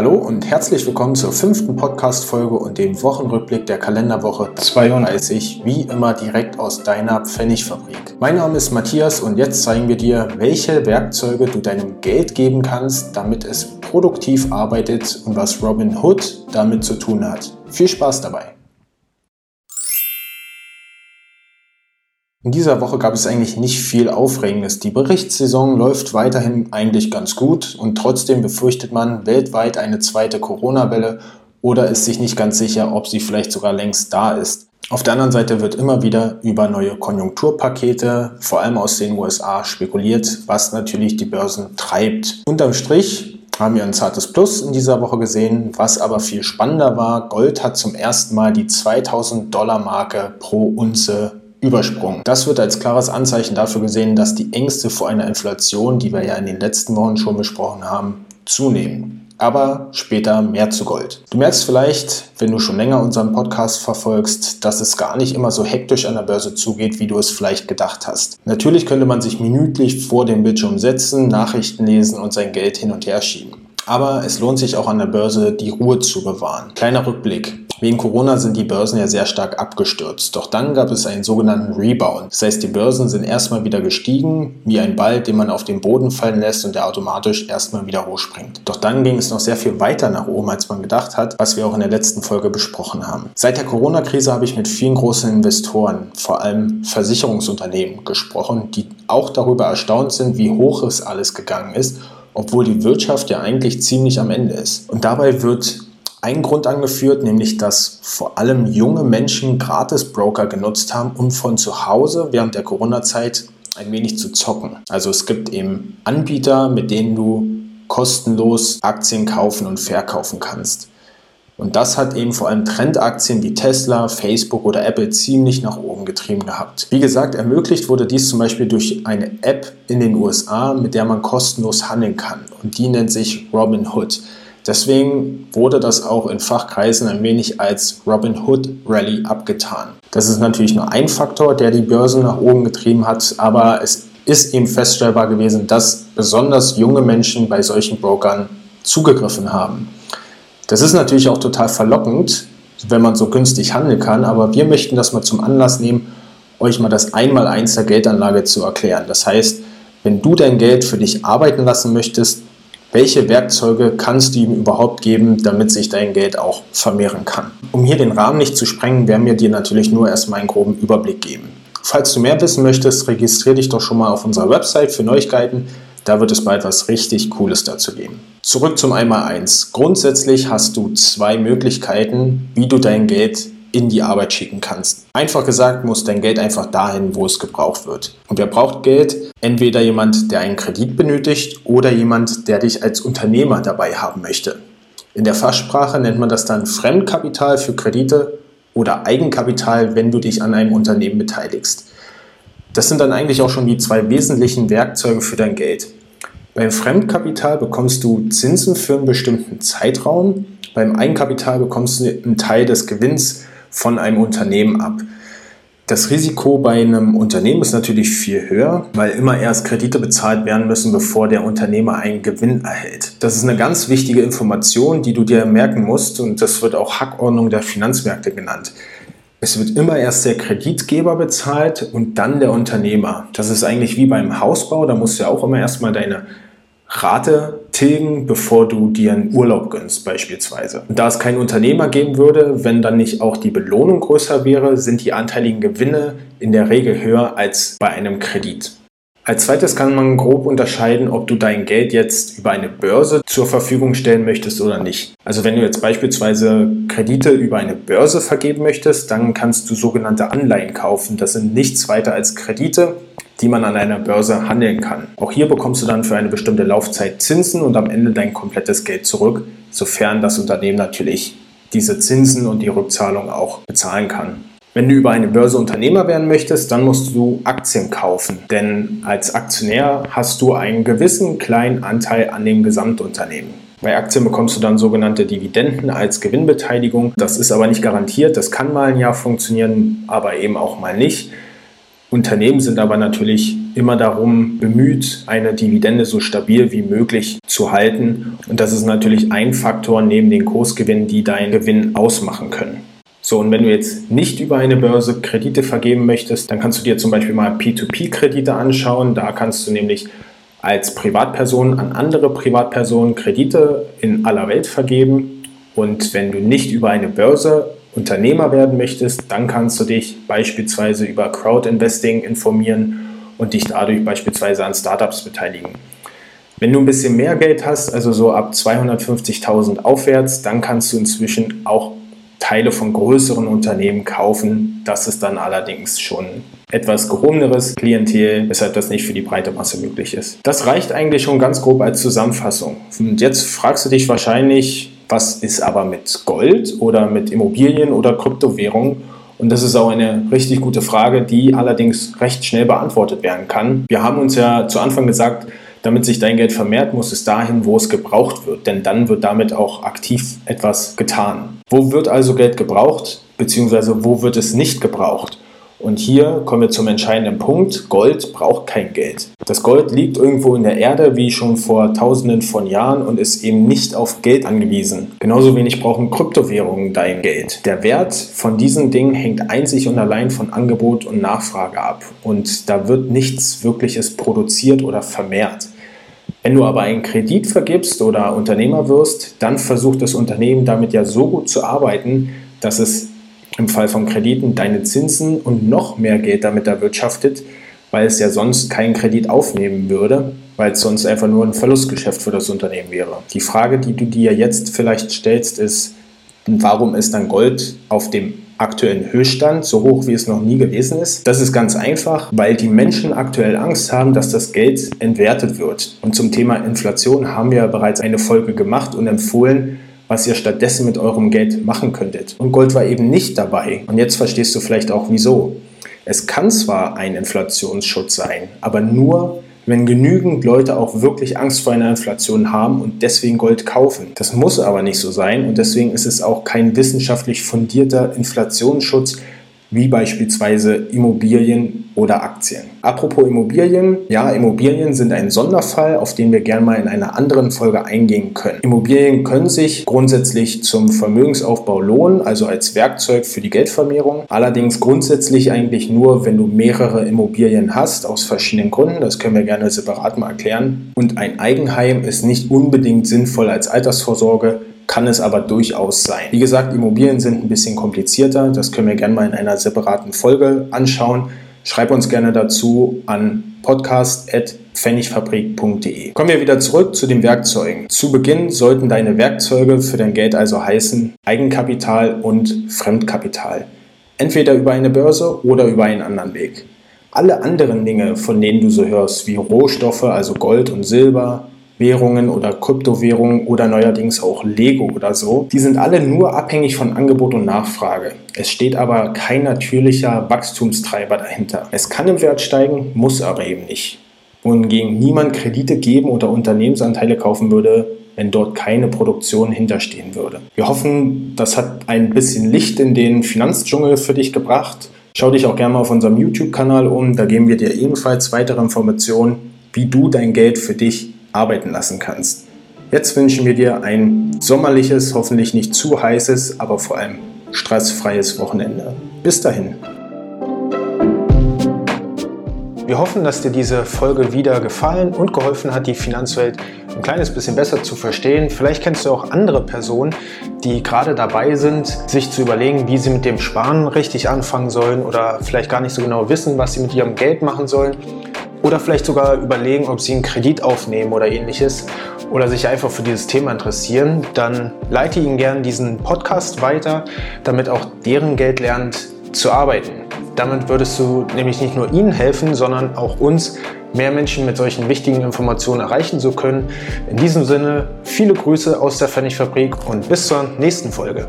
Hallo und herzlich willkommen zur fünften Podcast-Folge und dem Wochenrückblick der Kalenderwoche 32, wie immer direkt aus deiner Pfennigfabrik. Mein Name ist Matthias und jetzt zeigen wir dir, welche Werkzeuge du deinem Geld geben kannst, damit es produktiv arbeitet und was Robin Hood damit zu tun hat. Viel Spaß dabei! In dieser Woche gab es eigentlich nicht viel Aufregendes. Die Berichtssaison läuft weiterhin eigentlich ganz gut und trotzdem befürchtet man weltweit eine zweite Corona-Welle oder ist sich nicht ganz sicher, ob sie vielleicht sogar längst da ist. Auf der anderen Seite wird immer wieder über neue Konjunkturpakete, vor allem aus den USA, spekuliert, was natürlich die Börsen treibt. Unterm Strich haben wir ein zartes Plus in dieser Woche gesehen. Was aber viel spannender war, Gold hat zum ersten Mal die 2000 Dollar Marke pro Unze übersprungen. Das wird als klares Anzeichen dafür gesehen, dass die Ängste vor einer Inflation, die wir ja in den letzten Wochen schon besprochen haben, zunehmen. Aber später mehr zu Gold. Du merkst vielleicht, wenn du schon länger unseren Podcast verfolgst, dass es gar nicht immer so hektisch an der Börse zugeht, wie du es vielleicht gedacht hast. Natürlich könnte man sich minütlich vor dem Bildschirm setzen, Nachrichten lesen und sein Geld hin und her schieben. Aber es lohnt sich auch an der Börse, die Ruhe zu bewahren. Kleiner Rückblick. Wegen Corona sind die Börsen ja sehr stark abgestürzt. Doch dann gab es einen sogenannten Rebound. Das heißt, die Börsen sind erstmal wieder gestiegen, wie ein Ball, den man auf den Boden fallen lässt und der automatisch erstmal wieder hochspringt. Doch dann ging es noch sehr viel weiter nach oben, als man gedacht hat, was wir auch in der letzten Folge besprochen haben. Seit der Corona-Krise habe ich mit vielen großen Investoren, vor allem Versicherungsunternehmen, gesprochen, die auch darüber erstaunt sind, wie hoch es alles gegangen ist obwohl die Wirtschaft ja eigentlich ziemlich am Ende ist. Und dabei wird ein Grund angeführt, nämlich dass vor allem junge Menschen Gratis-Broker genutzt haben, um von zu Hause während der Corona-Zeit ein wenig zu zocken. Also es gibt eben Anbieter, mit denen du kostenlos Aktien kaufen und verkaufen kannst. Und das hat eben vor allem Trendaktien wie Tesla, Facebook oder Apple ziemlich nach oben getrieben gehabt. Wie gesagt, ermöglicht wurde dies zum Beispiel durch eine App in den USA, mit der man kostenlos handeln kann. Und die nennt sich Robinhood. Deswegen wurde das auch in Fachkreisen ein wenig als Robin Hood Rally abgetan. Das ist natürlich nur ein Faktor, der die Börsen nach oben getrieben hat, aber es ist eben feststellbar gewesen, dass besonders junge Menschen bei solchen Brokern zugegriffen haben. Das ist natürlich auch total verlockend, wenn man so günstig handeln kann, aber wir möchten das mal zum Anlass nehmen, euch mal das Einmaleins der Geldanlage zu erklären. Das heißt, wenn du dein Geld für dich arbeiten lassen möchtest, welche Werkzeuge kannst du ihm überhaupt geben, damit sich dein Geld auch vermehren kann? Um hier den Rahmen nicht zu sprengen, werden wir dir natürlich nur erstmal einen groben Überblick geben. Falls du mehr wissen möchtest, registriere dich doch schon mal auf unserer Website für Neuigkeiten. Da wird es bald was richtig Cooles dazu geben. Zurück zum Einmaleins. Grundsätzlich hast du zwei Möglichkeiten, wie du dein Geld in die Arbeit schicken kannst. Einfach gesagt, muss dein Geld einfach dahin, wo es gebraucht wird. Und wer braucht Geld? Entweder jemand, der einen Kredit benötigt oder jemand, der dich als Unternehmer dabei haben möchte. In der Fachsprache nennt man das dann Fremdkapital für Kredite oder Eigenkapital, wenn du dich an einem Unternehmen beteiligst. Das sind dann eigentlich auch schon die zwei wesentlichen Werkzeuge für dein Geld. Beim Fremdkapital bekommst du Zinsen für einen bestimmten Zeitraum. Beim Eigenkapital bekommst du einen Teil des Gewinns von einem Unternehmen ab. Das Risiko bei einem Unternehmen ist natürlich viel höher, weil immer erst Kredite bezahlt werden müssen, bevor der Unternehmer einen Gewinn erhält. Das ist eine ganz wichtige Information, die du dir merken musst und das wird auch Hackordnung der Finanzmärkte genannt. Es wird immer erst der Kreditgeber bezahlt und dann der Unternehmer. Das ist eigentlich wie beim Hausbau, da musst du ja auch immer erstmal deine Rate tilgen, bevor du dir einen Urlaub gönnst beispielsweise. Da es keinen Unternehmer geben würde, wenn dann nicht auch die Belohnung größer wäre, sind die anteiligen Gewinne in der Regel höher als bei einem Kredit. Als zweites kann man grob unterscheiden, ob du dein Geld jetzt über eine Börse zur Verfügung stellen möchtest oder nicht. Also wenn du jetzt beispielsweise Kredite über eine Börse vergeben möchtest, dann kannst du sogenannte Anleihen kaufen. Das sind nichts weiter als Kredite, die man an einer Börse handeln kann. Auch hier bekommst du dann für eine bestimmte Laufzeit Zinsen und am Ende dein komplettes Geld zurück, sofern das Unternehmen natürlich diese Zinsen und die Rückzahlung auch bezahlen kann. Wenn du über eine Börse Unternehmer werden möchtest, dann musst du Aktien kaufen, denn als Aktionär hast du einen gewissen kleinen Anteil an dem Gesamtunternehmen. Bei Aktien bekommst du dann sogenannte Dividenden als Gewinnbeteiligung. Das ist aber nicht garantiert, das kann mal ein Jahr funktionieren, aber eben auch mal nicht. Unternehmen sind aber natürlich immer darum bemüht, eine Dividende so stabil wie möglich zu halten. Und das ist natürlich ein Faktor neben den Kursgewinnen, die deinen Gewinn ausmachen können. So, und wenn du jetzt nicht über eine Börse Kredite vergeben möchtest, dann kannst du dir zum Beispiel mal P2P-Kredite anschauen. Da kannst du nämlich als Privatperson an andere Privatpersonen Kredite in aller Welt vergeben. Und wenn du nicht über eine Börse Unternehmer werden möchtest, dann kannst du dich beispielsweise über Crowdinvesting informieren und dich dadurch beispielsweise an Startups beteiligen. Wenn du ein bisschen mehr Geld hast, also so ab 250.000 aufwärts, dann kannst du inzwischen auch Teile von größeren Unternehmen kaufen. Das ist dann allerdings schon etwas gehobeneres Klientel, weshalb das nicht für die breite Masse möglich ist. Das reicht eigentlich schon ganz grob als Zusammenfassung. Und jetzt fragst du dich wahrscheinlich, was ist aber mit Gold oder mit Immobilien oder Kryptowährungen? Und das ist auch eine richtig gute Frage, die allerdings recht schnell beantwortet werden kann. Wir haben uns ja zu Anfang gesagt, damit sich dein Geld vermehrt, muss es dahin, wo es gebraucht wird, denn dann wird damit auch aktiv etwas getan. Wo wird also Geld gebraucht, beziehungsweise wo wird es nicht gebraucht? Und hier kommen wir zum entscheidenden Punkt. Gold braucht kein Geld. Das Gold liegt irgendwo in der Erde, wie schon vor tausenden von Jahren und ist eben nicht auf Geld angewiesen. Genauso wenig brauchen Kryptowährungen dein Geld. Der Wert von diesen Dingen hängt einzig und allein von Angebot und Nachfrage ab. Und da wird nichts Wirkliches produziert oder vermehrt. Wenn du aber einen Kredit vergibst oder Unternehmer wirst, dann versucht das Unternehmen damit ja so gut zu arbeiten, dass es im Fall von Krediten deine Zinsen und noch mehr Geld damit erwirtschaftet, weil es ja sonst keinen Kredit aufnehmen würde, weil es sonst einfach nur ein Verlustgeschäft für das Unternehmen wäre. Die Frage, die du dir jetzt vielleicht stellst, ist, warum ist dann Gold auf dem aktuellen Höchststand, so hoch wie es noch nie gewesen ist? Das ist ganz einfach, weil die Menschen aktuell Angst haben, dass das Geld entwertet wird. Und zum Thema Inflation haben wir bereits eine Folge gemacht und empfohlen, was ihr stattdessen mit eurem Geld machen könntet. Und Gold war eben nicht dabei. Und jetzt verstehst du vielleicht auch wieso. Es kann zwar ein Inflationsschutz sein, aber nur, wenn genügend Leute auch wirklich Angst vor einer Inflation haben und deswegen Gold kaufen. Das muss aber nicht so sein und deswegen ist es auch kein wissenschaftlich fundierter Inflationsschutz, wie beispielsweise Immobilien oder Aktien. Apropos Immobilien, ja, Immobilien sind ein Sonderfall, auf den wir gerne mal in einer anderen Folge eingehen können. Immobilien können sich grundsätzlich zum Vermögensaufbau lohnen, also als Werkzeug für die Geldvermehrung. Allerdings grundsätzlich eigentlich nur, wenn du mehrere Immobilien hast, aus verschiedenen Gründen. Das können wir gerne separat mal erklären. Und ein Eigenheim ist nicht unbedingt sinnvoll als Altersvorsorge kann es aber durchaus sein. Wie gesagt, Immobilien sind ein bisschen komplizierter. Das können wir gerne mal in einer separaten Folge anschauen. Schreib uns gerne dazu an podcast.pfennigfabrik.de. Kommen wir wieder zurück zu den Werkzeugen. Zu Beginn sollten deine Werkzeuge für dein Geld also heißen Eigenkapital und Fremdkapital. Entweder über eine Börse oder über einen anderen Weg. Alle anderen Dinge, von denen du so hörst, wie Rohstoffe, also Gold und Silber, Währungen oder Kryptowährungen oder neuerdings auch Lego oder so, die sind alle nur abhängig von Angebot und Nachfrage. Es steht aber kein natürlicher Wachstumstreiber dahinter. Es kann im Wert steigen, muss aber eben nicht. Wohingegen niemand Kredite geben oder Unternehmensanteile kaufen würde, wenn dort keine Produktion hinterstehen würde. Wir hoffen, das hat ein bisschen Licht in den Finanzdschungel für dich gebracht. Schau dich auch gerne mal auf unserem YouTube-Kanal um, da geben wir dir ebenfalls weitere Informationen, wie du dein Geld für dich arbeiten lassen kannst. Jetzt wünschen wir dir ein sommerliches, hoffentlich nicht zu heißes, aber vor allem stressfreies Wochenende. Bis dahin. Wir hoffen, dass dir diese Folge wieder gefallen und geholfen hat, die Finanzwelt ein kleines bisschen besser zu verstehen. Vielleicht kennst du auch andere Personen, die gerade dabei sind, sich zu überlegen, wie sie mit dem Sparen richtig anfangen sollen oder vielleicht gar nicht so genau wissen, was sie mit ihrem Geld machen sollen oder vielleicht sogar überlegen, ob sie einen Kredit aufnehmen oder ähnliches oder sich einfach für dieses Thema interessieren, dann leite ihnen gerne diesen Podcast weiter, damit auch deren Geld lernt zu arbeiten. Damit würdest du nämlich nicht nur ihnen helfen, sondern auch uns, mehr Menschen mit solchen wichtigen Informationen erreichen zu können. In diesem Sinne, viele Grüße aus der Pfennigfabrik und bis zur nächsten Folge.